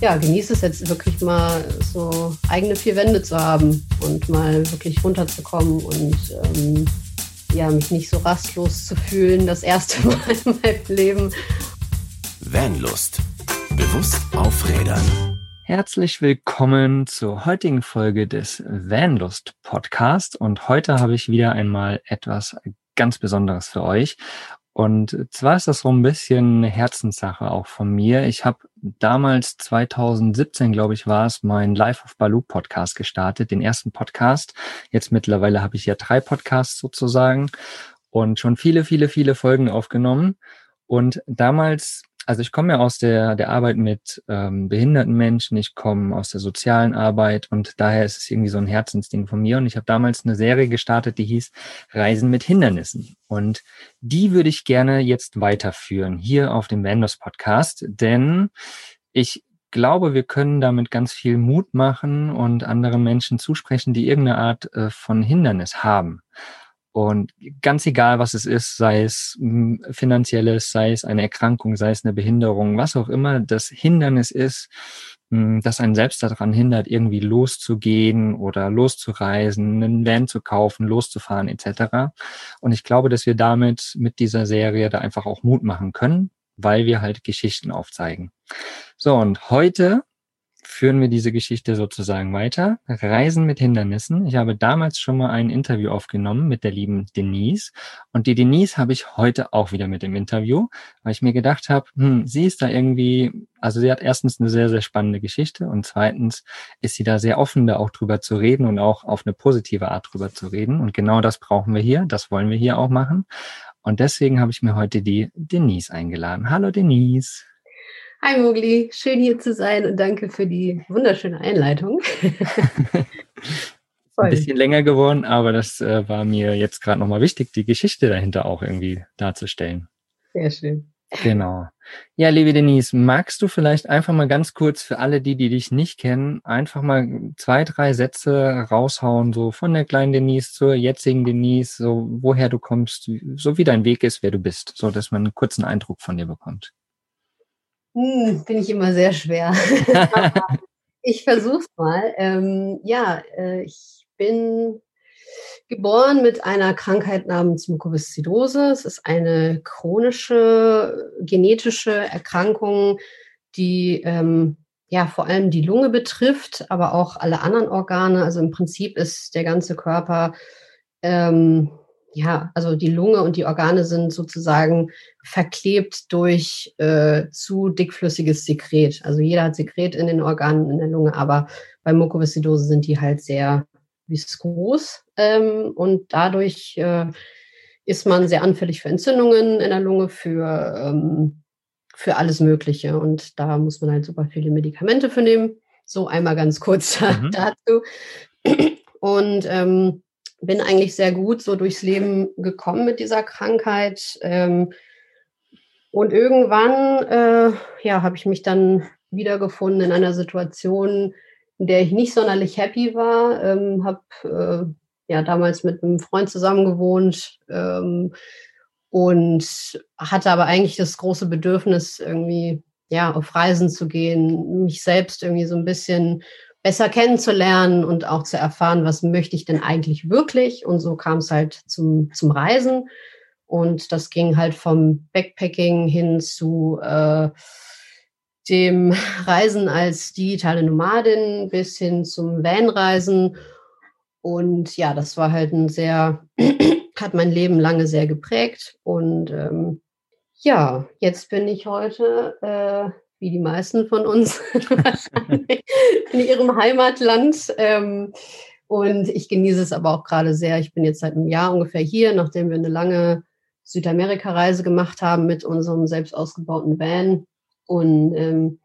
ja, genieße es jetzt wirklich mal so eigene vier Wände zu haben und mal wirklich runterzukommen und ähm, ja, mich nicht so rastlos zu fühlen, das erste Mal in meinem Leben. Vanlust. Bewusst aufrädern. Herzlich willkommen zur heutigen Folge des Vanlust Podcast und heute habe ich wieder einmal etwas ganz Besonderes für euch. Und zwar ist das so ein bisschen eine Herzenssache auch von mir. Ich habe damals 2017, glaube ich, war es, mein Life of Baloo Podcast gestartet, den ersten Podcast. Jetzt mittlerweile habe ich ja drei Podcasts sozusagen und schon viele, viele, viele Folgen aufgenommen. Und damals also ich komme ja aus der, der Arbeit mit ähm, behinderten Menschen, ich komme aus der sozialen Arbeit und daher ist es irgendwie so ein Herzensding von mir. Und ich habe damals eine Serie gestartet, die hieß Reisen mit Hindernissen. Und die würde ich gerne jetzt weiterführen hier auf dem Vendors Podcast, denn ich glaube, wir können damit ganz viel Mut machen und anderen Menschen zusprechen, die irgendeine Art äh, von Hindernis haben. Und ganz egal, was es ist, sei es hm, finanzielles, sei es eine Erkrankung, sei es eine Behinderung, was auch immer das Hindernis ist, hm, das einen selbst daran hindert, irgendwie loszugehen oder loszureisen, einen Van zu kaufen, loszufahren etc. Und ich glaube, dass wir damit mit dieser Serie da einfach auch Mut machen können, weil wir halt Geschichten aufzeigen. So, und heute führen wir diese Geschichte sozusagen weiter. Reisen mit Hindernissen. Ich habe damals schon mal ein Interview aufgenommen mit der lieben Denise. Und die Denise habe ich heute auch wieder mit dem Interview, weil ich mir gedacht habe, hm, sie ist da irgendwie, also sie hat erstens eine sehr, sehr spannende Geschichte und zweitens ist sie da sehr offen, da auch drüber zu reden und auch auf eine positive Art drüber zu reden. Und genau das brauchen wir hier. Das wollen wir hier auch machen. Und deswegen habe ich mir heute die Denise eingeladen. Hallo Denise. Hi Mogli, schön hier zu sein und danke für die wunderschöne Einleitung. Ein bisschen länger geworden, aber das äh, war mir jetzt gerade nochmal wichtig, die Geschichte dahinter auch irgendwie darzustellen. Sehr schön. Genau. Ja, liebe Denise, magst du vielleicht einfach mal ganz kurz für alle die, die dich nicht kennen, einfach mal zwei, drei Sätze raushauen, so von der kleinen Denise zur jetzigen Denise, so woher du kommst, so wie dein Weg ist, wer du bist, so dass man einen kurzen Eindruck von dir bekommt. Hm, bin ich immer sehr schwer. ich versuche es mal. Ähm, ja, äh, ich bin geboren mit einer Krankheit namens Mukoviszidose. Es ist eine chronische genetische Erkrankung, die ähm, ja vor allem die Lunge betrifft, aber auch alle anderen Organe. Also im Prinzip ist der ganze Körper ähm, ja, also die Lunge und die Organe sind sozusagen verklebt durch äh, zu dickflüssiges Sekret. Also jeder hat Sekret in den Organen in der Lunge, aber bei Mukoviszidose sind die halt sehr viskos ähm, und dadurch äh, ist man sehr anfällig für Entzündungen in der Lunge, für, ähm, für alles Mögliche. Und da muss man halt super viele Medikamente für nehmen. So einmal ganz kurz mhm. dazu. Und ähm, bin eigentlich sehr gut so durchs Leben gekommen mit dieser Krankheit. Ähm, und irgendwann, äh, ja, habe ich mich dann wiedergefunden in einer Situation, in der ich nicht sonderlich happy war. Ähm, habe äh, ja damals mit einem Freund zusammen gewohnt ähm, und hatte aber eigentlich das große Bedürfnis, irgendwie ja auf Reisen zu gehen, mich selbst irgendwie so ein bisschen besser kennenzulernen und auch zu erfahren, was möchte ich denn eigentlich wirklich. Und so kam es halt zum, zum Reisen. Und das ging halt vom Backpacking hin zu äh, dem Reisen als digitale Nomadin bis hin zum Vanreisen. Und ja, das war halt ein sehr, hat mein Leben lange sehr geprägt. Und ähm, ja, jetzt bin ich heute äh, wie die meisten von uns wahrscheinlich, in ihrem Heimatland. Ähm, und ich genieße es aber auch gerade sehr. Ich bin jetzt seit einem Jahr ungefähr hier, nachdem wir eine lange Südamerika-Reise gemacht haben mit unserem selbst ausgebauten Van. Und ähm,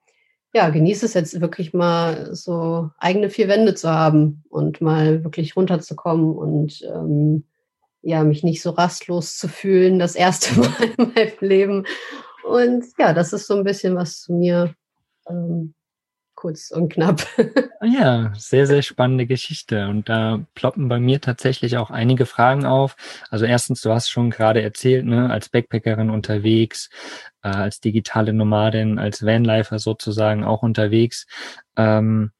ja, genieße es jetzt wirklich mal so eigene vier Wände zu haben und mal wirklich runterzukommen und ähm, ja, mich nicht so rastlos zu fühlen, das erste Mal in meinem Leben und ja, das ist so ein bisschen was zu mir. Ähm, kurz und knapp. Ja, sehr, sehr spannende Geschichte. Und da ploppen bei mir tatsächlich auch einige Fragen auf. Also erstens, du hast schon gerade erzählt, ne, als Backpackerin unterwegs, äh, als digitale Nomadin, als Vanlifer sozusagen auch unterwegs. Ähm,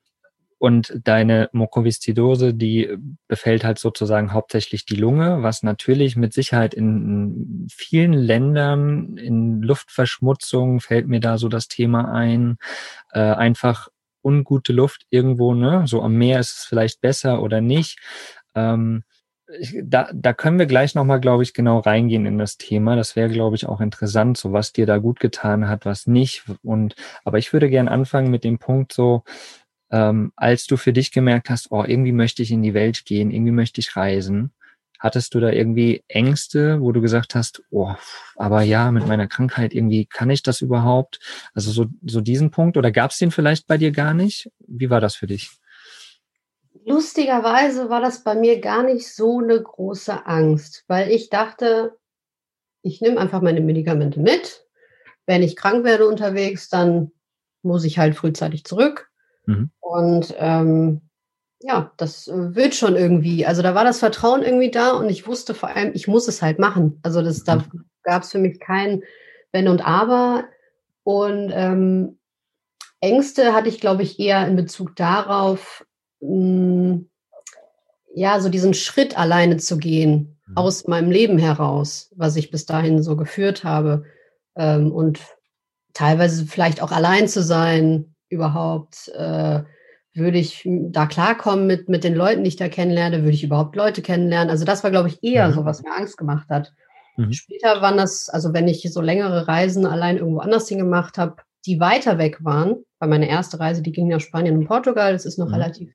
und deine Mukoviszidose, die befällt halt sozusagen hauptsächlich die Lunge, was natürlich mit Sicherheit in vielen Ländern in Luftverschmutzung fällt mir da so das Thema ein, äh, einfach ungute Luft irgendwo, ne? So am Meer ist es vielleicht besser oder nicht. Ähm, da, da können wir gleich nochmal, glaube ich, genau reingehen in das Thema. Das wäre, glaube ich, auch interessant, so was dir da gut getan hat, was nicht. Und aber ich würde gern anfangen mit dem Punkt so, ähm, als du für dich gemerkt hast, oh, irgendwie möchte ich in die Welt gehen, irgendwie möchte ich reisen, hattest du da irgendwie Ängste, wo du gesagt hast, oh, aber ja, mit meiner Krankheit irgendwie kann ich das überhaupt? Also so, so diesen Punkt oder gab es den vielleicht bei dir gar nicht? Wie war das für dich? Lustigerweise war das bei mir gar nicht so eine große Angst, weil ich dachte, ich nehme einfach meine Medikamente mit. Wenn ich krank werde unterwegs, dann muss ich halt frühzeitig zurück. Mhm. Und ähm, ja, das wird schon irgendwie. Also da war das Vertrauen irgendwie da und ich wusste vor allem, ich muss es halt machen. Also das, mhm. da gab es für mich kein Wenn und Aber. Und ähm, Ängste hatte ich, glaube ich, eher in Bezug darauf, mh, hm, ja, so diesen Schritt alleine zu gehen mhm. aus meinem Leben heraus, was ich bis dahin so geführt habe. Ähm, und teilweise vielleicht auch allein zu sein, überhaupt, äh, würde ich da klarkommen mit, mit den Leuten, die ich da kennenlerne, würde ich überhaupt Leute kennenlernen. Also das war, glaube ich, eher mhm. so, was mir Angst gemacht hat. Mhm. Später waren das, also wenn ich so längere Reisen allein irgendwo anders hingemacht habe, die weiter weg waren, weil meine erste Reise, die ging nach Spanien und Portugal, das ist noch mhm. relativ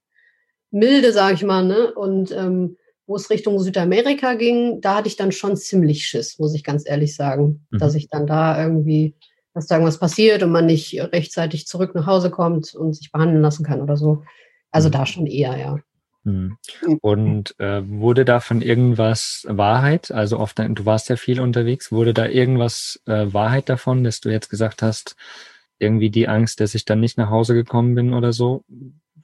milde, sage ich mal, ne? Und ähm, wo es Richtung Südamerika ging, da hatte ich dann schon ziemlich Schiss, muss ich ganz ehrlich sagen, mhm. dass ich dann da irgendwie dass da irgendwas passiert und man nicht rechtzeitig zurück nach Hause kommt und sich behandeln lassen kann oder so. Also mhm. da schon eher, ja. Mhm. Und äh, wurde davon irgendwas Wahrheit? Also oft, du warst ja viel unterwegs, wurde da irgendwas äh, Wahrheit davon, dass du jetzt gesagt hast, irgendwie die Angst, dass ich dann nicht nach Hause gekommen bin oder so?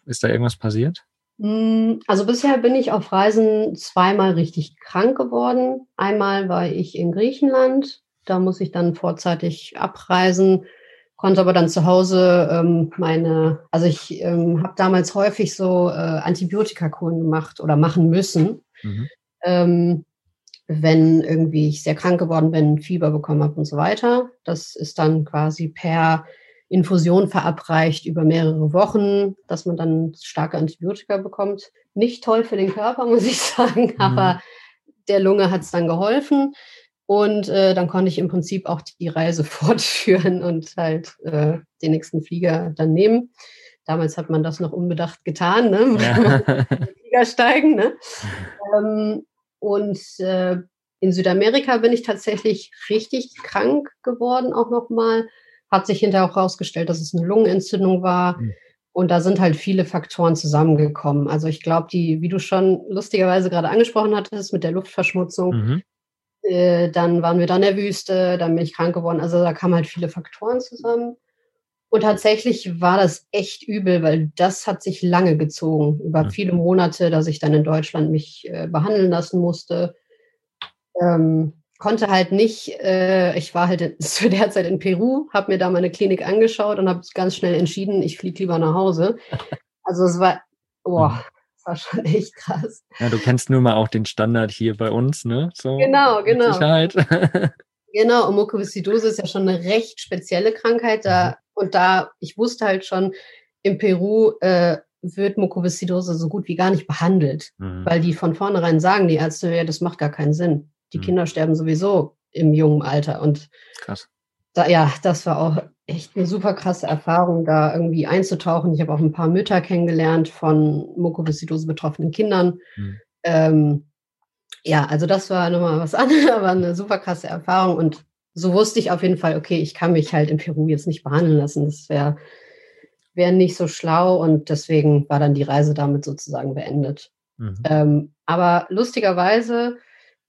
Ist da irgendwas passiert? Hm, also bisher bin ich auf Reisen zweimal richtig krank geworden. Einmal war ich in Griechenland da muss ich dann vorzeitig abreisen, konnte aber dann zu Hause ähm, meine, also ich ähm, habe damals häufig so äh, Antibiotikakuren gemacht oder machen müssen. Mhm. Ähm, wenn irgendwie ich sehr krank geworden bin, Fieber bekommen habe und so weiter. Das ist dann quasi per Infusion verabreicht über mehrere Wochen, dass man dann starke Antibiotika bekommt. Nicht toll für den Körper, muss ich sagen, mhm. aber der Lunge hat es dann geholfen. Und äh, dann konnte ich im Prinzip auch die Reise fortführen und halt äh, den nächsten Flieger dann nehmen. Damals hat man das noch unbedacht getan, ne? Ja. Flieger steigen. Ne? ähm, und äh, in Südamerika bin ich tatsächlich richtig krank geworden, auch nochmal. Hat sich hinterher auch herausgestellt, dass es eine Lungenentzündung war. Mhm. Und da sind halt viele Faktoren zusammengekommen. Also ich glaube, die, wie du schon lustigerweise gerade angesprochen hattest, mit der Luftverschmutzung, mhm. Äh, dann waren wir da in der Wüste, dann bin ich krank geworden. Also da kamen halt viele Faktoren zusammen. Und tatsächlich war das echt übel, weil das hat sich lange gezogen, über viele Monate, dass ich dann in Deutschland mich äh, behandeln lassen musste. Ähm, konnte halt nicht, äh, ich war halt in, zu der Zeit in Peru, habe mir da meine Klinik angeschaut und habe ganz schnell entschieden, ich fliege lieber nach Hause. Also es war, boah, war schon echt krass. Ja, du kennst nur mal auch den Standard hier bei uns, ne? So, genau, genau. Sicherheit. genau, und Mukoviszidose ist ja schon eine recht spezielle Krankheit. Da, mhm. und da, ich wusste halt schon, in Peru äh, wird Mukoviszidose so gut wie gar nicht behandelt, mhm. weil die von vornherein sagen, die Ärzte, ja, das macht gar keinen Sinn. Die mhm. Kinder sterben sowieso im jungen Alter. Und Krass. Da, ja, das war auch echt eine super krasse Erfahrung, da irgendwie einzutauchen. Ich habe auch ein paar Mütter kennengelernt von Mukoviszidose betroffenen Kindern. Mhm. Ähm, ja, also das war nochmal was anderes, aber eine super krasse Erfahrung. Und so wusste ich auf jeden Fall, okay, ich kann mich halt in Peru jetzt nicht behandeln lassen. Das wäre wär nicht so schlau und deswegen war dann die Reise damit sozusagen beendet. Mhm. Ähm, aber lustigerweise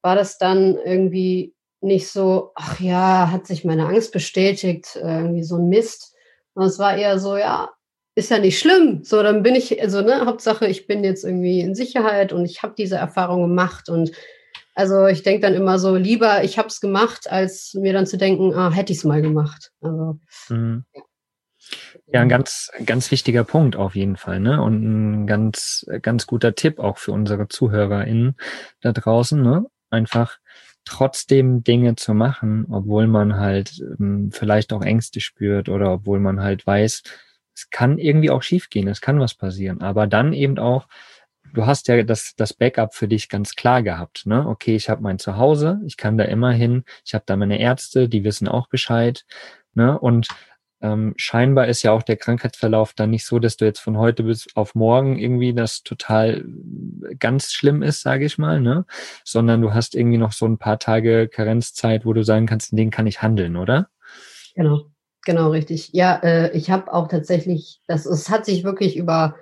war das dann irgendwie nicht so, ach ja, hat sich meine Angst bestätigt, irgendwie so ein Mist. Und es war eher so, ja, ist ja nicht schlimm. So, dann bin ich, also, ne, Hauptsache, ich bin jetzt irgendwie in Sicherheit und ich habe diese Erfahrung gemacht. Und also ich denke dann immer so, lieber ich habe es gemacht, als mir dann zu denken, ah, hätte ich es mal gemacht. Also, mhm. ja. Ja, ein ganz, ganz wichtiger Punkt auf jeden Fall, ne? Und ein ganz, ganz guter Tipp auch für unsere ZuhörerInnen da draußen, ne? Einfach trotzdem Dinge zu machen, obwohl man halt ähm, vielleicht auch Ängste spürt oder obwohl man halt weiß, es kann irgendwie auch schiefgehen, es kann was passieren, aber dann eben auch, du hast ja das, das Backup für dich ganz klar gehabt, ne? Okay, ich habe mein Zuhause, ich kann da immer hin, ich habe da meine Ärzte, die wissen auch Bescheid, ne? Und ähm, scheinbar ist ja auch der Krankheitsverlauf dann nicht so, dass du jetzt von heute bis auf morgen irgendwie das total äh, ganz schlimm ist, sage ich mal, ne? Sondern du hast irgendwie noch so ein paar Tage Karenzzeit, wo du sagen kannst, in denen kann ich handeln, oder? Genau. Genau, richtig. Ja, äh, ich habe auch tatsächlich, das es hat sich wirklich über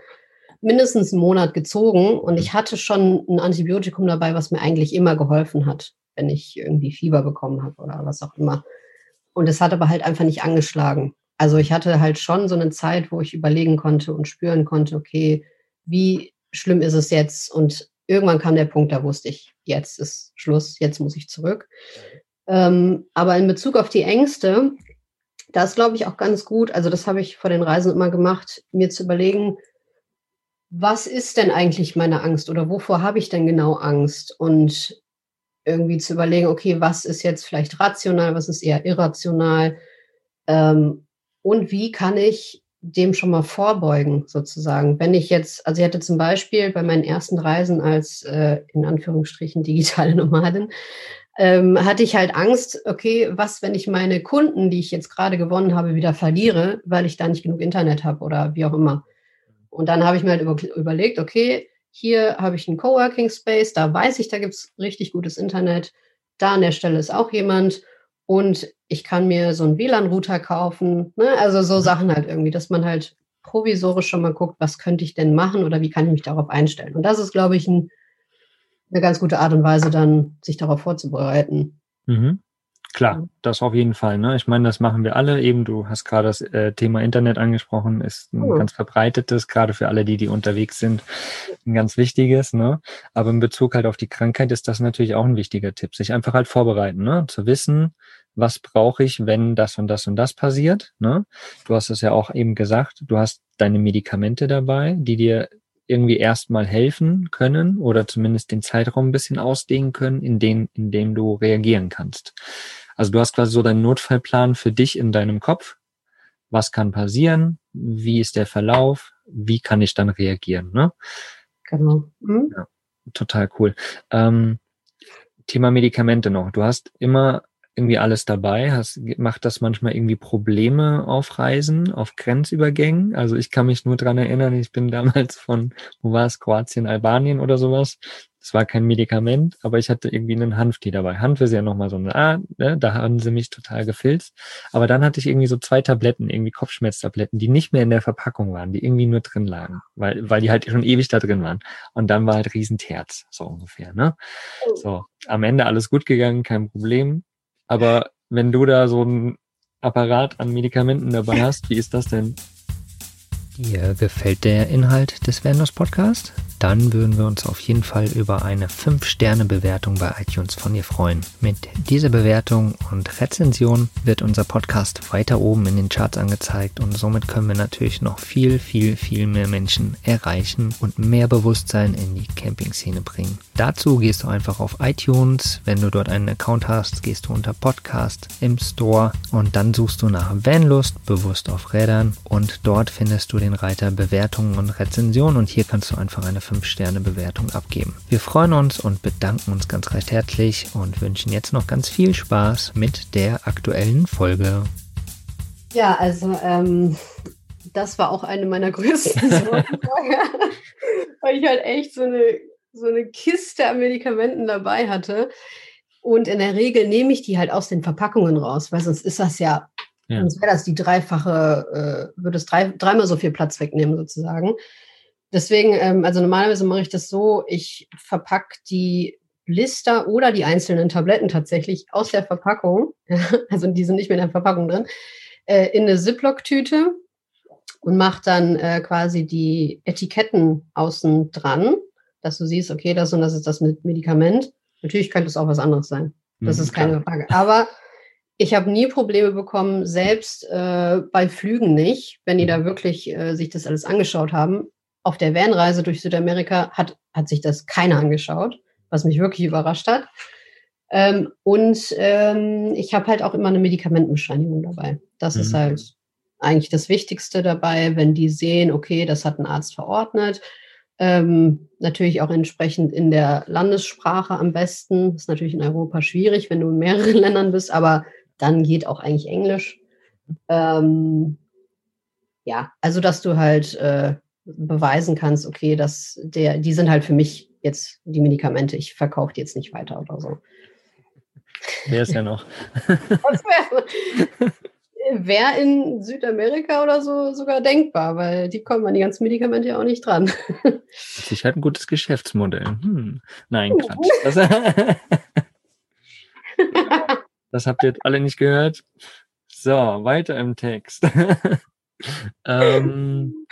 mindestens einen Monat gezogen und ich hatte schon ein Antibiotikum dabei, was mir eigentlich immer geholfen hat, wenn ich irgendwie Fieber bekommen habe oder was auch immer. Und es hat aber halt einfach nicht angeschlagen. Also ich hatte halt schon so eine Zeit, wo ich überlegen konnte und spüren konnte, okay, wie schlimm ist es jetzt? Und irgendwann kam der Punkt, da wusste ich, jetzt ist Schluss, jetzt muss ich zurück. Ähm, aber in Bezug auf die Ängste, da ist, glaube ich, auch ganz gut, also das habe ich vor den Reisen immer gemacht, mir zu überlegen, was ist denn eigentlich meine Angst oder wovor habe ich denn genau Angst? Und irgendwie zu überlegen, okay, was ist jetzt vielleicht rational, was ist eher irrational? Ähm, und wie kann ich dem schon mal vorbeugen, sozusagen? Wenn ich jetzt, also ich hatte zum Beispiel bei meinen ersten Reisen als äh, in Anführungsstrichen digitale Nomadin, ähm, hatte ich halt Angst, okay, was, wenn ich meine Kunden, die ich jetzt gerade gewonnen habe, wieder verliere, weil ich da nicht genug Internet habe oder wie auch immer. Und dann habe ich mir halt über, überlegt, okay, hier habe ich einen Coworking Space, da weiß ich, da gibt es richtig gutes Internet. Da an der Stelle ist auch jemand und ich kann mir so einen WLAN-Router kaufen. Ne? Also so Sachen halt irgendwie, dass man halt provisorisch schon mal guckt, was könnte ich denn machen oder wie kann ich mich darauf einstellen. Und das ist, glaube ich, ein eine ganz gute Art und Weise, dann sich darauf vorzubereiten. Mhm. Klar, das auf jeden Fall. Ne? Ich meine, das machen wir alle. Eben, du hast gerade das äh, Thema Internet angesprochen, ist ein oh. ganz verbreitetes, gerade für alle, die, die unterwegs sind, ein ganz wichtiges. Ne? Aber in Bezug halt auf die Krankheit ist das natürlich auch ein wichtiger Tipp, sich einfach halt vorbereiten, ne? zu wissen, was brauche ich, wenn das und das und das passiert. Ne? Du hast es ja auch eben gesagt, du hast deine Medikamente dabei, die dir irgendwie erstmal helfen können oder zumindest den Zeitraum ein bisschen ausdehnen können, in dem, in dem du reagieren kannst. Also du hast quasi so deinen Notfallplan für dich in deinem Kopf. Was kann passieren? Wie ist der Verlauf? Wie kann ich dann reagieren? Ne? Genau. Mhm. Ja, total cool. Ähm, Thema Medikamente noch. Du hast immer irgendwie alles dabei? Hast, macht das manchmal irgendwie Probleme auf Reisen, auf Grenzübergängen? Also ich kann mich nur dran erinnern, ich bin damals von, wo war es, Kroatien, Albanien oder sowas. Das war kein Medikament, aber ich hatte irgendwie einen Hanftee dabei. Hanf ist ja nochmal so eine, ah, ne, da haben sie mich total gefilzt. Aber dann hatte ich irgendwie so zwei Tabletten, irgendwie Kopfschmerztabletten, die nicht mehr in der Verpackung waren, die irgendwie nur drin lagen, weil, weil die halt schon ewig da drin waren. Und dann war halt Riesenterz, so ungefähr, ne? Oh. So, am Ende alles gut gegangen, kein Problem. Aber wenn du da so ein Apparat an Medikamenten dabei hast, wie ist das denn? Dir gefällt der Inhalt des Venus Podcast? Dann würden wir uns auf jeden Fall über eine 5-Sterne-Bewertung bei iTunes von dir freuen. Mit dieser Bewertung und Rezension wird unser Podcast weiter oben in den Charts angezeigt und somit können wir natürlich noch viel, viel, viel mehr Menschen erreichen und mehr Bewusstsein in die Camping-Szene bringen. Dazu gehst du einfach auf iTunes. Wenn du dort einen Account hast, gehst du unter Podcast im Store und dann suchst du nach Vanlust, bewusst auf Rädern und dort findest du den Reiter Bewertungen und Rezensionen und hier kannst du einfach eine 5-Sterne-Bewertung abgeben. Wir freuen uns und bedanken uns ganz recht herzlich und wünschen jetzt noch ganz viel Spaß mit der aktuellen Folge. Ja, also ähm, das war auch eine meiner größten Sorgen weil ich halt echt so eine, so eine Kiste an Medikamenten dabei hatte. Und in der Regel nehme ich die halt aus den Verpackungen raus, weil sonst ist das ja, ja. sonst wäre das die dreifache, äh, würde es drei, dreimal so viel Platz wegnehmen sozusagen. Deswegen, ähm, also normalerweise mache ich das so, ich verpacke die Blister oder die einzelnen Tabletten tatsächlich aus der Verpackung, also die sind nicht mehr in der Verpackung drin, äh, in eine Ziploc-Tüte und macht dann äh, quasi die Etiketten außen dran, dass du siehst, okay, das und das ist das Medikament. Natürlich könnte es auch was anderes sein. Das mhm, ist keine klar. Frage. Aber ich habe nie Probleme bekommen, selbst äh, bei Flügen nicht, wenn die da wirklich äh, sich das alles angeschaut haben. Auf der Vanreise durch Südamerika hat, hat sich das keiner angeschaut, was mich wirklich überrascht hat. Ähm, und ähm, ich habe halt auch immer eine Medikamentenbescheinigung dabei. Das mhm. ist halt eigentlich das Wichtigste dabei, wenn die sehen, okay, das hat ein Arzt verordnet. Ähm, natürlich auch entsprechend in der Landessprache am besten. Ist natürlich in Europa schwierig, wenn du in mehreren Ländern bist, aber dann geht auch eigentlich Englisch. Ähm, ja, also dass du halt äh, beweisen kannst, okay, dass der, die sind halt für mich jetzt die Medikamente, ich verkaufe die jetzt nicht weiter oder so. Wäre es ja noch. Wäre in Südamerika oder so sogar denkbar, weil die kommen an die ganzen Medikamente ja auch nicht dran. Sich halt ein gutes Geschäftsmodell. Hm. Nein, Quatsch. Das, das habt ihr jetzt alle nicht gehört. So, weiter im Text. ähm,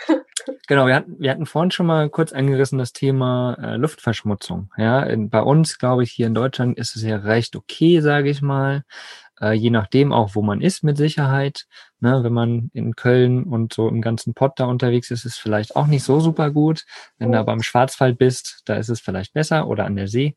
genau, wir hatten, wir hatten vorhin schon mal kurz angerissen das Thema äh, Luftverschmutzung. Ja, in, bei uns, glaube ich, hier in Deutschland ist es ja recht okay, sage ich mal äh, je nachdem auch, wo man ist mit Sicherheit. Ne, wenn man in Köln und so im ganzen Pott da unterwegs ist, ist es vielleicht auch nicht so super gut. Wenn du aber im Schwarzwald bist, da ist es vielleicht besser oder an der See.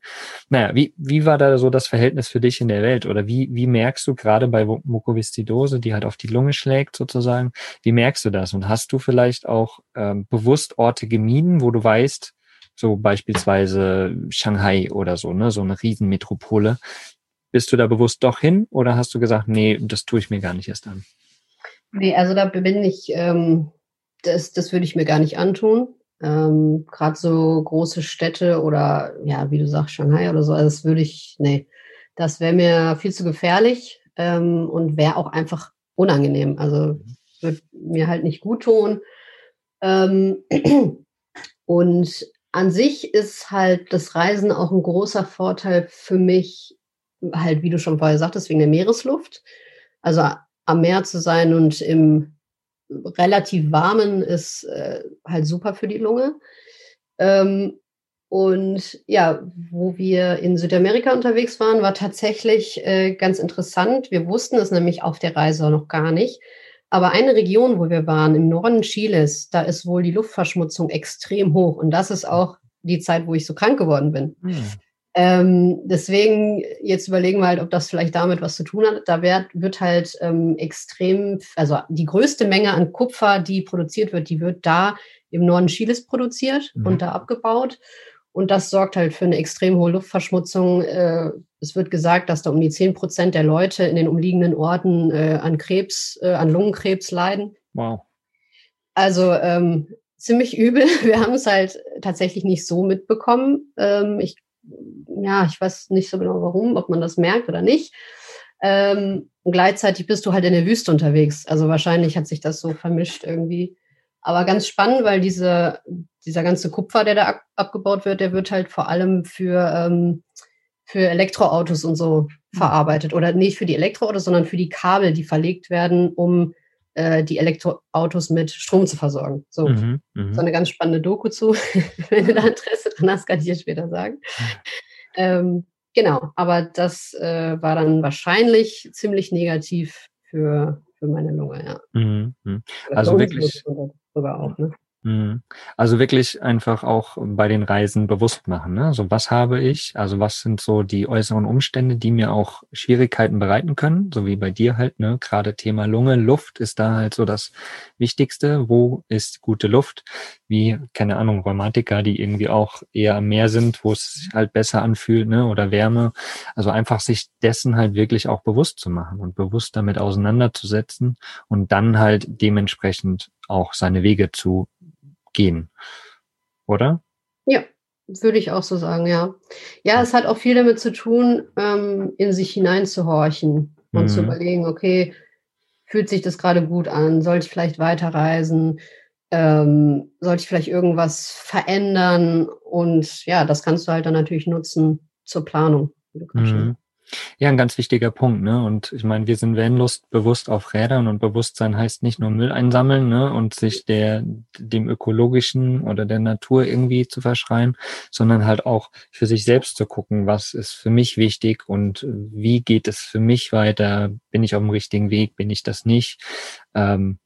Naja, wie, wie war da so das Verhältnis für dich in der Welt? Oder wie, wie merkst du gerade bei Mukoviszidose, die halt auf die Lunge schlägt sozusagen, wie merkst du das? Und hast du vielleicht auch ähm, bewusst Orte gemieden, wo du weißt, so beispielsweise Shanghai oder so, ne, so eine Riesenmetropole, bist du da bewusst doch hin oder hast du gesagt, nee, das tue ich mir gar nicht erst an? Nee, also da bin ich, ähm, das, das würde ich mir gar nicht antun. Ähm, Gerade so große Städte oder ja, wie du sagst, Shanghai oder so, also das würde ich, nee, das wäre mir viel zu gefährlich ähm, und wäre auch einfach unangenehm. Also würde mir halt nicht gut tun. Ähm, und an sich ist halt das Reisen auch ein großer Vorteil für mich, halt, wie du schon vorher sagtest, wegen der Meeresluft. Also am Meer zu sein und im relativ warmen ist äh, halt super für die Lunge. Ähm, und ja, wo wir in Südamerika unterwegs waren, war tatsächlich äh, ganz interessant. Wir wussten es nämlich auf der Reise noch gar nicht. Aber eine Region, wo wir waren, im Norden Chiles, da ist wohl die Luftverschmutzung extrem hoch. Und das ist auch die Zeit, wo ich so krank geworden bin. Hm. Ähm, deswegen, jetzt überlegen wir halt, ob das vielleicht damit was zu tun hat. Da wird, wird halt ähm, extrem, also die größte Menge an Kupfer, die produziert wird, die wird da im Norden Chiles produziert mhm. und da abgebaut. Und das sorgt halt für eine extrem hohe Luftverschmutzung. Äh, es wird gesagt, dass da um die zehn Prozent der Leute in den umliegenden Orten äh, an Krebs, äh, an Lungenkrebs leiden. Wow. Also ähm, ziemlich übel. Wir haben es halt tatsächlich nicht so mitbekommen. Ähm, ich ja, ich weiß nicht so genau warum, ob man das merkt oder nicht. Ähm, gleichzeitig bist du halt in der Wüste unterwegs. Also wahrscheinlich hat sich das so vermischt irgendwie. Aber ganz spannend, weil diese, dieser ganze Kupfer, der da ab, abgebaut wird, der wird halt vor allem für, ähm, für Elektroautos und so verarbeitet. Oder nicht für die Elektroautos, sondern für die Kabel, die verlegt werden, um äh, die Elektroautos mit Strom zu versorgen. So, mhm, mh. so eine ganz spannende Doku zu. Wenn du da Interesse dran hast, kann ich dir später sagen. Ähm, genau, aber das äh, war dann wahrscheinlich ziemlich negativ für, für meine Lunge, ja. Mhm, mh. Also wirklich. Sogar auch, ne? Mhm. Also wirklich einfach auch bei den Reisen bewusst machen. Ne? So was habe ich? Also was sind so die äußeren Umstände, die mir auch Schwierigkeiten bereiten können? So wie bei dir halt. Ne? Gerade Thema Lunge, Luft ist da halt so das Wichtigste. Wo ist gute Luft? Wie keine Ahnung Rheumatiker, die irgendwie auch eher am Meer sind, wo es sich halt besser anfühlt, ne? Oder Wärme. Also einfach sich dessen halt wirklich auch bewusst zu machen und bewusst damit auseinanderzusetzen und dann halt dementsprechend auch seine Wege zu gehen, oder? Ja, würde ich auch so sagen, ja. Ja, es hat auch viel damit zu tun, ähm, in sich hineinzuhorchen und mhm. zu überlegen, okay, fühlt sich das gerade gut an? Sollte ich vielleicht weiterreisen? Ähm, sollte ich vielleicht irgendwas verändern? Und ja, das kannst du halt dann natürlich nutzen zur Planung. Mhm. Ja, ein ganz wichtiger Punkt, ne? Und ich meine, wir sind Vanlust bewusst auf Rädern und Bewusstsein heißt nicht nur Müll einsammeln, ne? Und sich der, dem ökologischen oder der Natur irgendwie zu verschreien, sondern halt auch für sich selbst zu gucken, was ist für mich wichtig und wie geht es für mich weiter? Bin ich auf dem richtigen Weg? Bin ich das nicht? Ähm,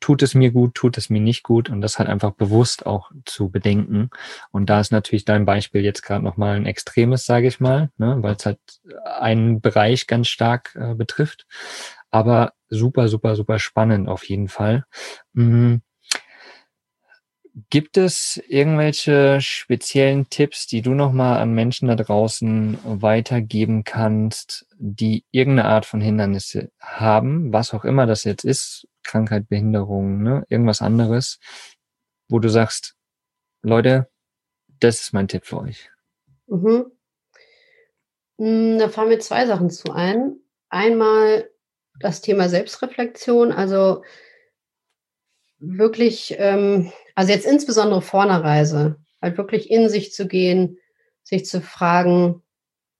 tut es mir gut, tut es mir nicht gut und das halt einfach bewusst auch zu bedenken. Und da ist natürlich dein Beispiel jetzt gerade nochmal ein extremes, sage ich mal, ne, weil es halt einen Bereich ganz stark äh, betrifft. Aber super, super, super spannend auf jeden Fall. Mhm. Gibt es irgendwelche speziellen Tipps, die du nochmal an Menschen da draußen weitergeben kannst, die irgendeine Art von Hindernisse haben, was auch immer das jetzt ist, Krankheit, Behinderung, ne, irgendwas anderes, wo du sagst, Leute, das ist mein Tipp für euch. Mhm. Hm, da fallen mir zwei Sachen zu ein. Einmal das Thema Selbstreflexion, also wirklich, ähm, also jetzt insbesondere vor einer Reise, halt wirklich in sich zu gehen, sich zu fragen,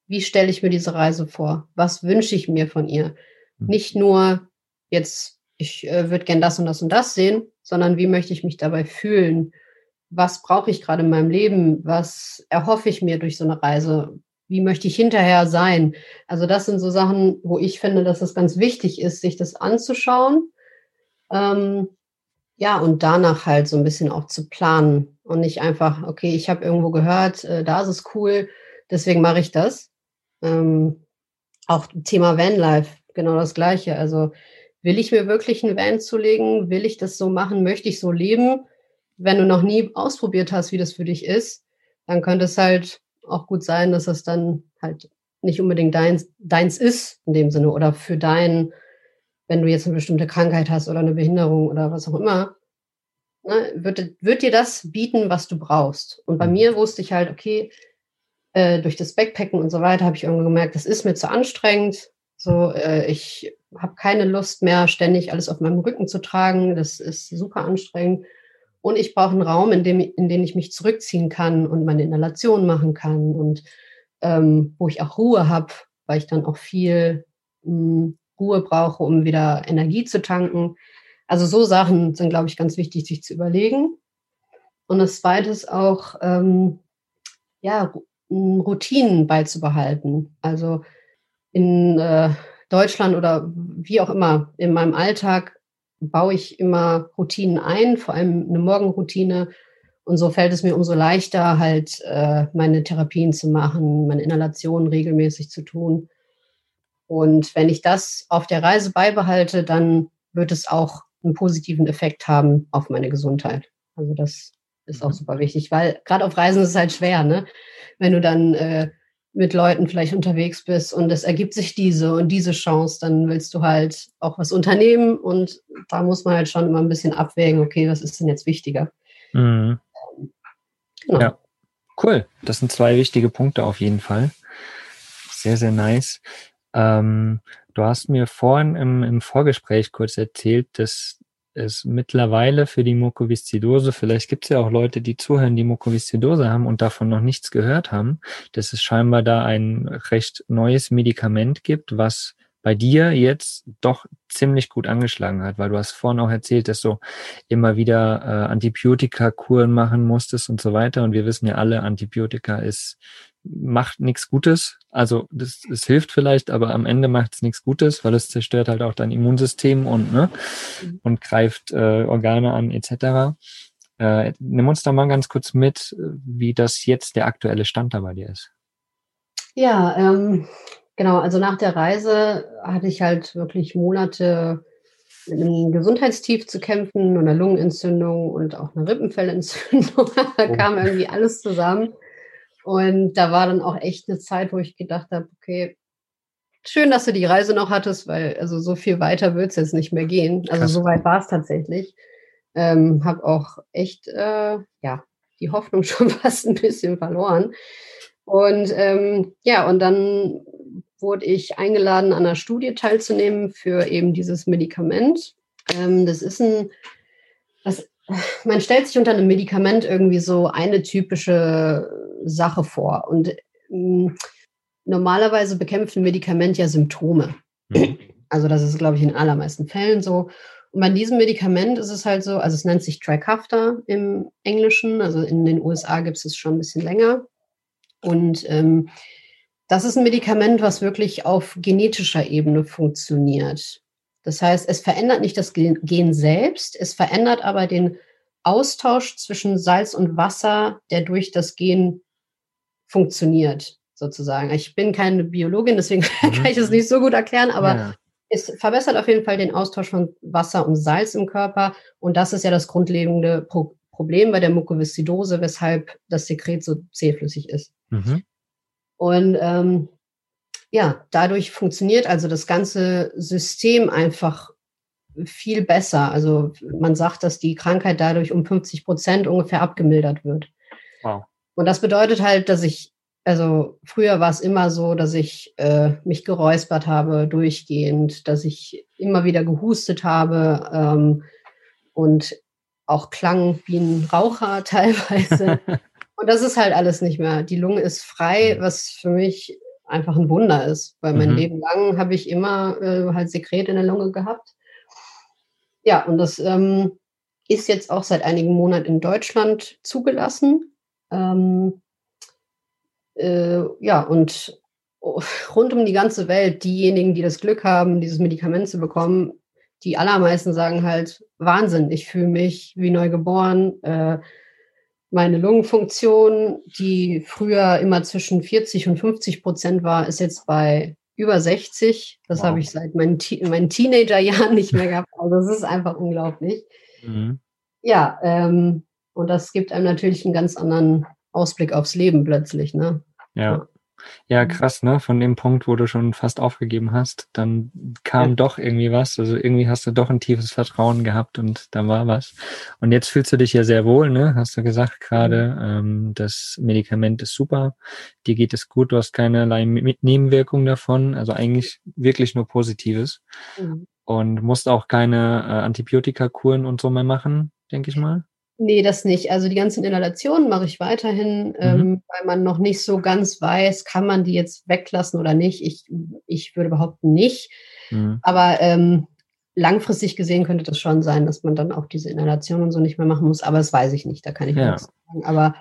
wie stelle ich mir diese Reise vor? Was wünsche ich mir von ihr? Hm. Nicht nur jetzt ich äh, würde gern das und das und das sehen, sondern wie möchte ich mich dabei fühlen? Was brauche ich gerade in meinem Leben? Was erhoffe ich mir durch so eine Reise? Wie möchte ich hinterher sein? Also das sind so Sachen, wo ich finde, dass es ganz wichtig ist, sich das anzuschauen. Ähm, ja, und danach halt so ein bisschen auch zu planen und nicht einfach, okay, ich habe irgendwo gehört, äh, da ist es cool, deswegen mache ich das. Ähm, auch Thema Vanlife, genau das Gleiche. Also will ich mir wirklich einen Van zulegen? Will ich das so machen? Möchte ich so leben? Wenn du noch nie ausprobiert hast, wie das für dich ist, dann könnte es halt auch gut sein, dass es dann halt nicht unbedingt deins, deins ist in dem Sinne oder für dein, wenn du jetzt eine bestimmte Krankheit hast oder eine Behinderung oder was auch immer, ne, wird, wird dir das bieten, was du brauchst. Und bei mhm. mir wusste ich halt, okay, äh, durch das Backpacken und so weiter habe ich irgendwann gemerkt, das ist mir zu anstrengend. So, äh, ich habe keine Lust mehr, ständig alles auf meinem Rücken zu tragen. Das ist super anstrengend. Und ich brauche einen Raum, in dem, in den ich mich zurückziehen kann und meine Inhalation machen kann und ähm, wo ich auch Ruhe habe, weil ich dann auch viel mh, hm, Ruhe brauche, um wieder Energie zu tanken. Also so Sachen sind, glaube ich, ganz wichtig, sich zu überlegen. Und das Zweite ist auch, ähm, ja, Routinen beizubehalten. Also in äh, Deutschland oder wie auch immer in meinem Alltag baue ich immer Routinen ein, vor allem eine Morgenroutine. Und so fällt es mir umso leichter, halt äh, meine Therapien zu machen, meine Inhalationen regelmäßig zu tun. Und wenn ich das auf der Reise beibehalte, dann wird es auch einen positiven Effekt haben auf meine Gesundheit. Also das ist auch mhm. super wichtig, weil gerade auf Reisen ist es halt schwer, ne? Wenn du dann äh, mit Leuten vielleicht unterwegs bist und es ergibt sich diese und diese Chance, dann willst du halt auch was unternehmen und da muss man halt schon immer ein bisschen abwägen, okay, was ist denn jetzt wichtiger? Mhm. Genau. Ja, cool. Das sind zwei wichtige Punkte auf jeden Fall. Sehr, sehr nice. Ähm, du hast mir vorhin im, im Vorgespräch kurz erzählt, dass es mittlerweile für die Mukoviszidose, vielleicht gibt es ja auch Leute, die zuhören, die Mukoviszidose haben und davon noch nichts gehört haben, dass es scheinbar da ein recht neues Medikament gibt, was bei dir jetzt doch ziemlich gut angeschlagen hat, weil du hast vorhin auch erzählt, dass du immer wieder äh, Antibiotika-Kuren machen musstest und so weiter. Und wir wissen ja alle, Antibiotika ist macht nichts Gutes. Also das, das hilft vielleicht, aber am Ende macht es nichts Gutes, weil es zerstört halt auch dein Immunsystem und ne mhm. und greift äh, Organe an etc. Äh, nimm uns da mal ganz kurz mit, wie das jetzt der aktuelle Stand da bei dir ist. Ja, ähm, genau. Also nach der Reise hatte ich halt wirklich Monate mit einem Gesundheitstief zu kämpfen und einer Lungenentzündung und auch einer Rippenfellentzündung. da oh. kam irgendwie alles zusammen. Und da war dann auch echt eine Zeit, wo ich gedacht habe, okay, schön, dass du die Reise noch hattest, weil also so viel weiter wird es jetzt nicht mehr gehen. Also Krass. so weit war es tatsächlich. Ähm, habe auch echt, äh, ja, die Hoffnung schon fast ein bisschen verloren. Und ähm, ja, und dann wurde ich eingeladen, an einer Studie teilzunehmen für eben dieses Medikament. Ähm, das ist ein, man stellt sich unter einem Medikament irgendwie so eine typische Sache vor. Und mm, normalerweise bekämpfen Medikament ja Symptome. Mhm. Also das ist, glaube ich, in allermeisten Fällen so. Und bei diesem Medikament ist es halt so, also es nennt sich Trikafta im Englischen, also in den USA gibt es es schon ein bisschen länger. Und ähm, das ist ein Medikament, was wirklich auf genetischer Ebene funktioniert. Das heißt, es verändert nicht das Gen selbst, es verändert aber den Austausch zwischen Salz und Wasser, der durch das Gen funktioniert, sozusagen. Ich bin keine Biologin, deswegen mhm. kann ich es nicht so gut erklären, aber ja. es verbessert auf jeden Fall den Austausch von Wasser und Salz im Körper. Und das ist ja das grundlegende Pro Problem bei der Mukoviszidose, weshalb das Sekret so zähflüssig ist. Mhm. Und ähm, ja, dadurch funktioniert also das ganze System einfach viel besser. Also man sagt, dass die Krankheit dadurch um 50 Prozent ungefähr abgemildert wird. Wow. Und das bedeutet halt, dass ich, also früher war es immer so, dass ich äh, mich geräuspert habe durchgehend, dass ich immer wieder gehustet habe ähm, und auch klang wie ein Raucher teilweise. und das ist halt alles nicht mehr. Die Lunge ist frei, was für mich einfach ein Wunder ist, weil mein mhm. Leben lang habe ich immer äh, halt Sekret in der Lunge gehabt. Ja, und das ähm, ist jetzt auch seit einigen Monaten in Deutschland zugelassen. Ähm, äh, ja, und rund um die ganze Welt, diejenigen, die das Glück haben, dieses Medikament zu bekommen, die allermeisten sagen halt, Wahnsinn, ich fühle mich wie neu geboren. Äh, meine Lungenfunktion, die früher immer zwischen 40 und 50 Prozent war, ist jetzt bei über 60. Das wow. habe ich seit meinen, meinen Teenagerjahren nicht mehr gehabt. Also es ist einfach unglaublich. Mhm. Ja, ähm, und das gibt einem natürlich einen ganz anderen Ausblick aufs Leben plötzlich. Ne? ja. Ja. Mhm. krass, ne? Von dem Punkt, wo du schon fast aufgegeben hast, dann kam ja. doch irgendwie was. Also irgendwie hast du doch ein tiefes Vertrauen gehabt und da war was. Und jetzt fühlst du dich ja sehr wohl, ne? Hast du gesagt gerade, mhm. ähm, das Medikament ist super, dir geht es gut, du hast keinerlei Nebenwirkungen davon, also eigentlich wirklich nur Positives. Mhm. Und musst auch keine äh, Antibiotika-Kuren und so mehr machen, denke ich mal. Nee, das nicht. Also die ganzen Inhalationen mache ich weiterhin, mhm. ähm, weil man noch nicht so ganz weiß, kann man die jetzt weglassen oder nicht. Ich, ich würde behaupten nicht. Mhm. Aber ähm, langfristig gesehen könnte das schon sein, dass man dann auch diese Inhalation und so nicht mehr machen muss. Aber das weiß ich nicht. Da kann ich ja. nichts sagen. Aber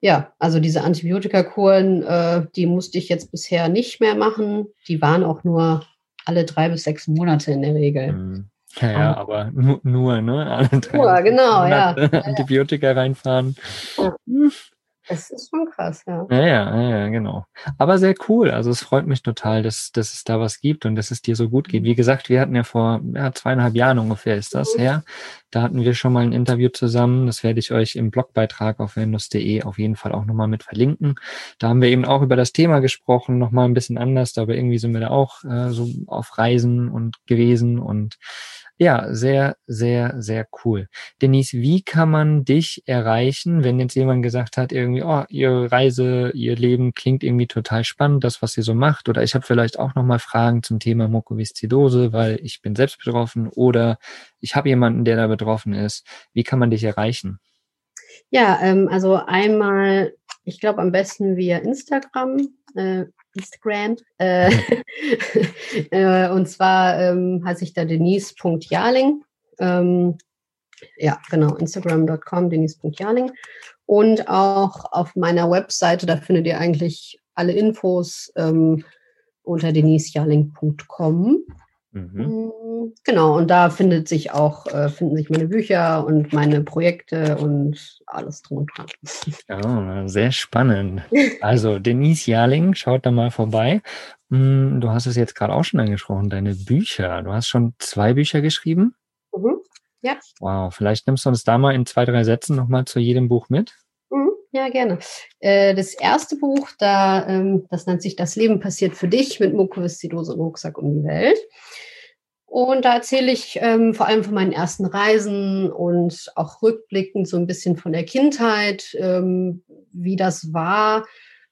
ja, also diese Antibiotikakuren, äh, die musste ich jetzt bisher nicht mehr machen. Die waren auch nur alle drei bis sechs Monate in der Regel. Mhm. Ja, ja, aber nur, nur ne? Alle drei nur, genau, ja. Antibiotika reinfahren. Das ist schon krass, ja. Ja, ja, ja, genau. Aber sehr cool. Also es freut mich total, dass, dass es da was gibt und dass es dir so gut geht. Wie gesagt, wir hatten ja vor ja, zweieinhalb Jahren ungefähr ist das mhm. her. Da hatten wir schon mal ein Interview zusammen. Das werde ich euch im Blogbeitrag auf windows.de auf jeden Fall auch nochmal mit verlinken. Da haben wir eben auch über das Thema gesprochen, nochmal ein bisschen anders, aber irgendwie sind wir da auch äh, so auf Reisen und gewesen und ja, sehr, sehr, sehr cool. Denise, wie kann man dich erreichen, wenn jetzt jemand gesagt hat, irgendwie, oh, ihre Reise, ihr Leben klingt irgendwie total spannend, das, was ihr so macht, oder ich habe vielleicht auch nochmal Fragen zum Thema Mukoviszidose, weil ich bin selbst betroffen oder ich habe jemanden, der da betroffen ist. Wie kann man dich erreichen? Ja, ähm, also einmal, ich glaube am besten via Instagram. Äh, Instagram. Äh, äh, und zwar ähm, heiße ich da denise.jarling. Ähm, ja, genau, instagram.com, denise.jarling. Und auch auf meiner Webseite, da findet ihr eigentlich alle Infos ähm, unter denisejarling.com. Mhm. Mm, genau, und da findet sich auch, äh, finden sich meine Bücher und meine Projekte und alles drum und dran. Oh, sehr spannend. Also Denise Jarling, schaut da mal vorbei. Mm, du hast es jetzt gerade auch schon angesprochen, deine Bücher. Du hast schon zwei Bücher geschrieben? Mhm. Ja. Wow, vielleicht nimmst du uns da mal in zwei, drei Sätzen nochmal zu jedem Buch mit. Ja, gerne. Äh, das erste Buch, da, ähm, das nennt sich Das Leben passiert für dich mit Mukoviszidose und Rucksack um die Welt. Und da erzähle ich ähm, vor allem von meinen ersten Reisen und auch rückblickend so ein bisschen von der Kindheit, ähm, wie das war,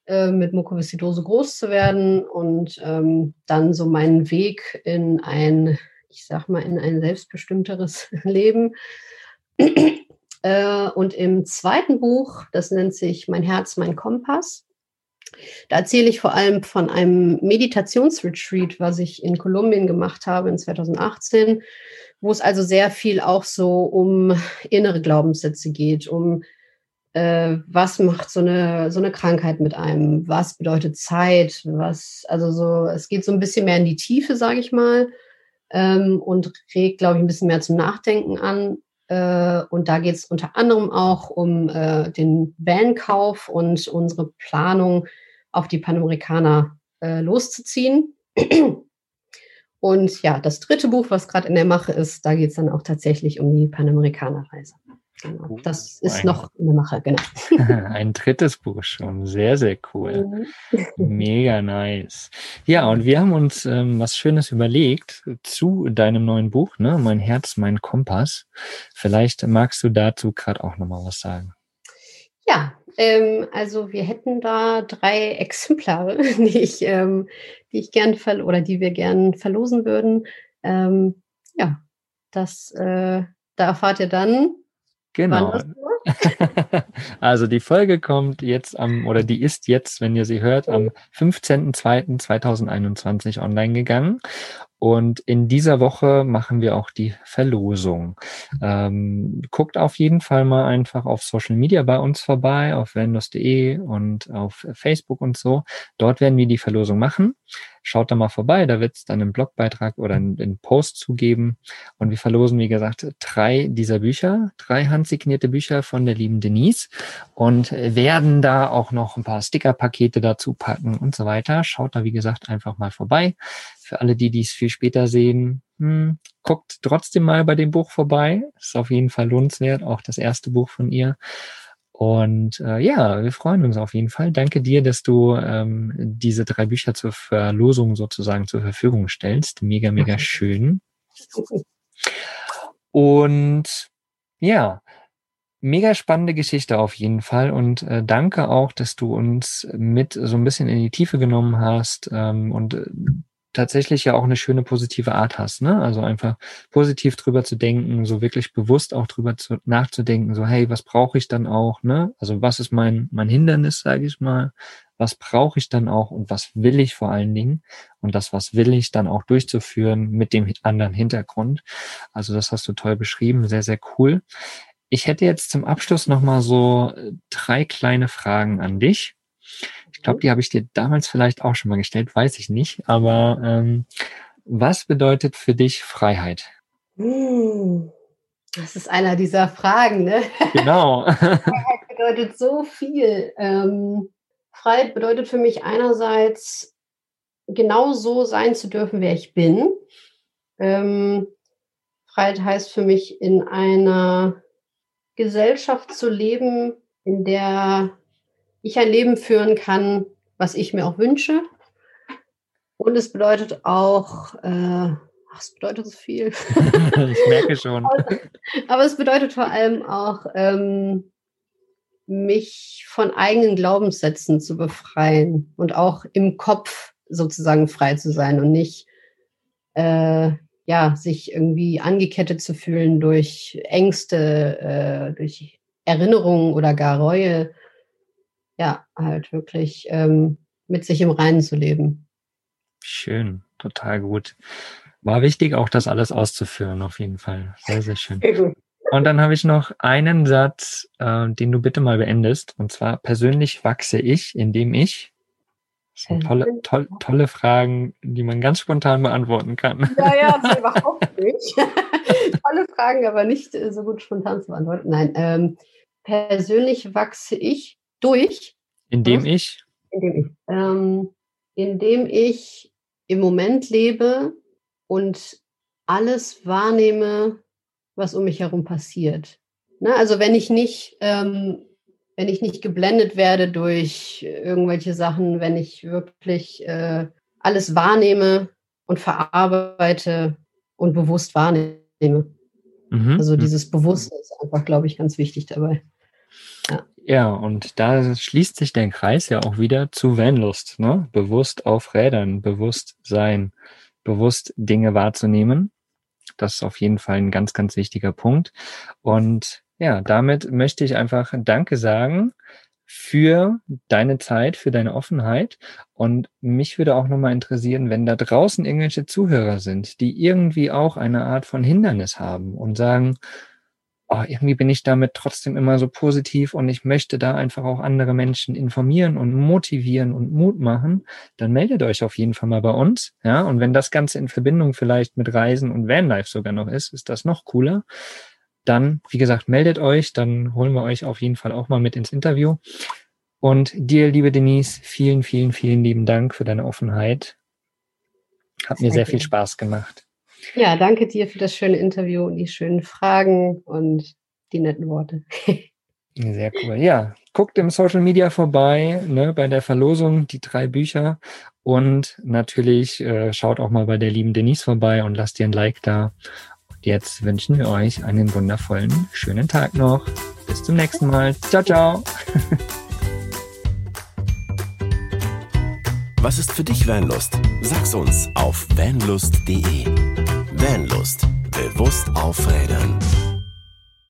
äh, mit Mukoviszidose groß zu werden und ähm, dann so meinen Weg in ein, ich sag mal, in ein selbstbestimmteres Leben. Äh, und im zweiten Buch, das nennt sich Mein Herz, mein Kompass, Da erzähle ich vor allem von einem Meditationsretreat, was ich in Kolumbien gemacht habe in 2018, wo es also sehr viel auch so um innere Glaubenssätze geht, um äh, was macht so eine, so eine Krankheit mit einem, was bedeutet Zeit, was, also so, es geht so ein bisschen mehr in die Tiefe, sage ich mal, ähm, und regt, glaube ich, ein bisschen mehr zum Nachdenken an. Äh, und da geht es unter anderem auch um äh, den Vankauf und unsere Planung, auf die Panamerikaner äh, loszuziehen. Und ja, das dritte Buch, was gerade in der Mache ist, da geht es dann auch tatsächlich um die Panamerikanerreise. Genau. Das ist ein, noch in der Mache, genau. Ein drittes Buch schon. Sehr, sehr cool. Mhm. Mega nice. Ja, und wir haben uns ähm, was Schönes überlegt zu deinem neuen Buch, ne? Mein Herz, mein Kompass. Vielleicht magst du dazu gerade auch nochmal was sagen. Ja, ähm, also wir hätten da drei Exemplare, die ich, ähm, die ich gern ver oder die wir gern verlosen würden. Ähm, ja, das äh, da erfahrt ihr dann, Genau. also die Folge kommt jetzt am, oder die ist jetzt, wenn ihr sie hört, am 15.02.2021 online gegangen. Und in dieser Woche machen wir auch die Verlosung. Ähm, guckt auf jeden Fall mal einfach auf Social Media bei uns vorbei, auf vendos.de und auf Facebook und so. Dort werden wir die Verlosung machen. Schaut da mal vorbei, da wird es dann einen Blogbeitrag oder einen, einen, Post zugeben. Und wir verlosen, wie gesagt, drei dieser Bücher, drei handsignierte Bücher von der lieben Denise und werden da auch noch ein paar Stickerpakete dazu packen und so weiter. Schaut da, wie gesagt, einfach mal vorbei. Für alle, die dies viel später sehen, hm, guckt trotzdem mal bei dem Buch vorbei. Ist auf jeden Fall lohnenswert, auch das erste Buch von ihr. Und äh, ja, wir freuen uns auf jeden Fall. Danke dir, dass du ähm, diese drei Bücher zur Verlosung sozusagen zur Verfügung stellst. Mega, mega schön. Und ja, mega spannende Geschichte auf jeden Fall. Und äh, danke auch, dass du uns mit so ein bisschen in die Tiefe genommen hast ähm, und äh, tatsächlich ja auch eine schöne positive Art hast, ne? Also einfach positiv drüber zu denken, so wirklich bewusst auch drüber zu, nachzudenken, so hey, was brauche ich dann auch, ne? Also was ist mein mein Hindernis, sage ich mal? Was brauche ich dann auch und was will ich vor allen Dingen und das was will ich dann auch durchzuführen mit dem anderen Hintergrund. Also das hast du toll beschrieben, sehr sehr cool. Ich hätte jetzt zum Abschluss noch mal so äh, drei kleine Fragen an dich. Ich glaube, die habe ich dir damals vielleicht auch schon mal gestellt, weiß ich nicht. Aber ähm, was bedeutet für dich Freiheit? Hm, das ist einer dieser Fragen, ne? Genau. Freiheit bedeutet so viel. Ähm, Freiheit bedeutet für mich einerseits genau so sein zu dürfen, wer ich bin. Ähm, Freiheit heißt für mich, in einer Gesellschaft zu leben, in der ich ein Leben führen kann, was ich mir auch wünsche. Und es bedeutet auch, äh, ach, es bedeutet so viel. ich merke schon. Aber es bedeutet vor allem auch, ähm, mich von eigenen Glaubenssätzen zu befreien und auch im Kopf sozusagen frei zu sein und nicht äh, ja sich irgendwie angekettet zu fühlen durch Ängste, äh, durch Erinnerungen oder gar Reue ja, halt wirklich ähm, mit sich im Reinen zu leben. Schön, total gut. War wichtig, auch das alles auszuführen, auf jeden Fall. Sehr, sehr schön. Und dann habe ich noch einen Satz, äh, den du bitte mal beendest. Und zwar, persönlich wachse ich, indem ich. Das sind tolle, tolle, tolle Fragen, die man ganz spontan beantworten kann. Ja, ja, das überhaupt nicht. tolle Fragen, aber nicht äh, so gut spontan zu beantworten. Nein, ähm, persönlich wachse ich durch. Indem ich? Indem ich. Ähm, indem ich im Moment lebe und alles wahrnehme, was um mich herum passiert. Ne? Also wenn ich nicht, ähm, wenn ich nicht geblendet werde durch irgendwelche Sachen, wenn ich wirklich äh, alles wahrnehme und verarbeite und bewusst wahrnehme. Mhm. Also mhm. dieses Bewusstsein ist einfach, glaube ich, ganz wichtig dabei. Ja. und da schließt sich der Kreis ja auch wieder zu Vanlust, ne? Bewusst auf Rädern, bewusst sein, bewusst Dinge wahrzunehmen. Das ist auf jeden Fall ein ganz, ganz wichtiger Punkt. Und ja, damit möchte ich einfach Danke sagen für deine Zeit, für deine Offenheit. Und mich würde auch nochmal interessieren, wenn da draußen irgendwelche Zuhörer sind, die irgendwie auch eine Art von Hindernis haben und sagen, oh, irgendwie bin ich damit trotzdem immer so positiv und ich möchte da einfach auch andere Menschen informieren und motivieren und Mut machen, dann meldet euch auf jeden Fall mal bei uns. Ja, und wenn das Ganze in Verbindung vielleicht mit Reisen und Vanlife sogar noch ist, ist das noch cooler. Dann, wie gesagt, meldet euch, dann holen wir euch auf jeden Fall auch mal mit ins Interview. Und dir, liebe Denise, vielen, vielen, vielen lieben Dank für deine Offenheit. Hat mir sehr viel Spaß gemacht. Ja, danke dir für das schöne Interview und die schönen Fragen und die netten Worte. Sehr cool. Ja, guckt im Social Media vorbei, ne, bei der Verlosung die drei Bücher und natürlich äh, schaut auch mal bei der lieben Denise vorbei und lasst ihr ein Like da. Und jetzt wünschen wir euch einen wundervollen, schönen Tag noch. Bis zum nächsten Mal. Ciao, ciao. Was ist für dich Vanlust? Sag's uns auf vanlust.de. Vanlust. Bewusst aufrädern.